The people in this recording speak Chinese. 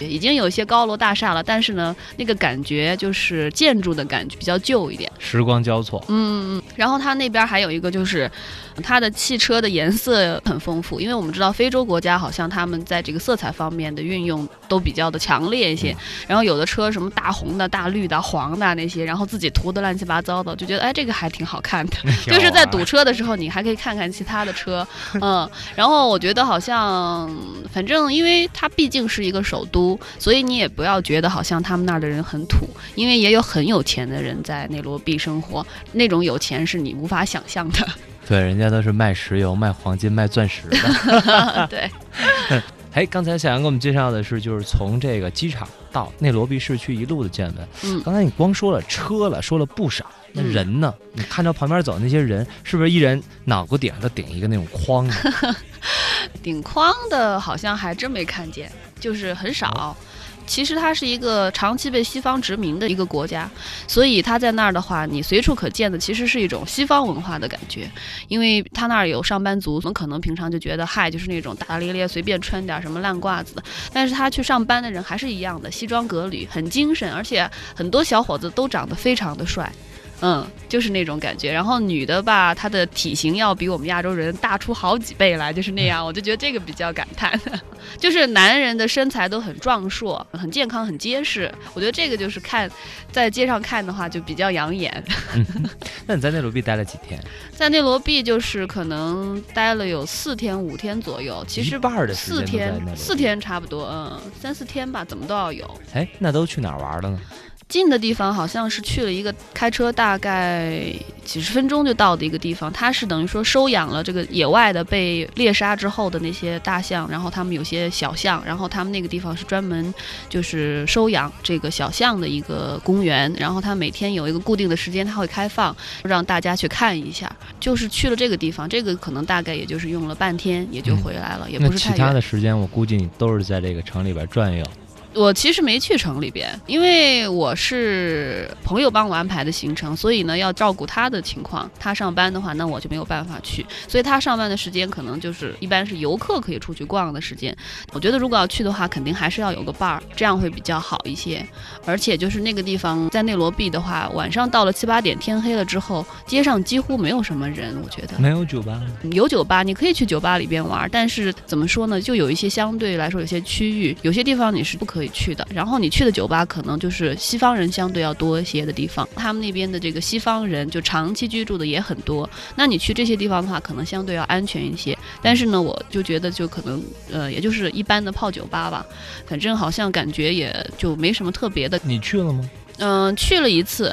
已经有一些高楼大厦了，但是呢，那个感觉就是建筑的感觉比较旧一点。时光交错，嗯嗯，然后它那边还有一个就是，它的汽车的颜色很丰富，因为我们知道非洲国家好像他们在这个色彩方面的运用都比较的强烈一些，然后有的车什么大红的、大绿的、黄的那些，然后自己涂的乱七八糟的，就觉得哎这个还挺好看的。就是在堵车的时候，你还可以看看其他的车，嗯，然后我觉得好像，反正因为它毕竟是一个首都，所以你也不要觉得好像他们那儿的人很土，因为也有很有钱的人在内罗毕生活，那种有钱是你无法想象的。对，人家都是卖石油、卖黄金、卖钻石的。对，哎，刚才小杨给我们介绍的是，就是从这个机场到内罗毕市区一路的见闻。嗯，刚才你光说了车了，说了不少，那嗯人呢？你看到旁边走那些人，是不是一人脑瓜顶上都顶一个那种框啊？顶框的好像还真没看见，就是很少。其实它是一个长期被西方殖民的一个国家，所以它在那儿的话，你随处可见的其实是一种西方文化的感觉。因为它那儿有上班族，我们可能平常就觉得嗨，就是那种大大咧咧、随便穿点什么烂褂子的，但是他去上班的人还是一样的，西装革履，很精神，而且很多小伙子都长得非常的帅。嗯，就是那种感觉。然后女的吧，她的体型要比我们亚洲人大出好几倍来，就是那样。我就觉得这个比较感叹，就是男人的身材都很壮硕、很健康、很结实。我觉得这个就是看在街上看的话就比较养眼。那你在内罗毕待了几天？在内罗毕就是可能待了有四天五天左右，其实四天四。天差不多，嗯，三四天吧，怎么都要有。哎，那都去哪儿玩了呢？近的地方好像是去了一个开车大概几十分钟就到的一个地方，它是等于说收养了这个野外的被猎杀之后的那些大象，然后他们有些小象，然后他们那个地方是专门就是收养这个小象的一个公园，然后它每天有一个固定的时间它会开放，让大家去看一下。就是去了这个地方，这个可能大概也就是用了半天也就回来了，也不是太远。的时间，我估计你都是在这个城里边转悠。我其实没去城里边，因为我是朋友帮我安排的行程，所以呢要照顾他的情况。他上班的话，那我就没有办法去，所以他上班的时间可能就是一般是游客可以出去逛的时间。我觉得如果要去的话，肯定还是要有个伴儿，这样会比较好一些。而且就是那个地方在内罗毕的话，晚上到了七八点，天黑了之后，街上几乎没有什么人，我觉得。没有酒吧？有酒吧，你可以去酒吧里边玩，但是怎么说呢？就有一些相对来说，有些区域，有些地方你是不可以去的。然后你去的酒吧可能就是西方人相对要多一些的地方，他们那边的这个西方人就长期居住的也很多。那你去这些地方的话，可能相对要安全一些。但是呢，我就觉得就可能呃，也就是一般的泡酒吧吧，反正好像感觉也就没什么特别的。你去了吗？嗯、去了一次，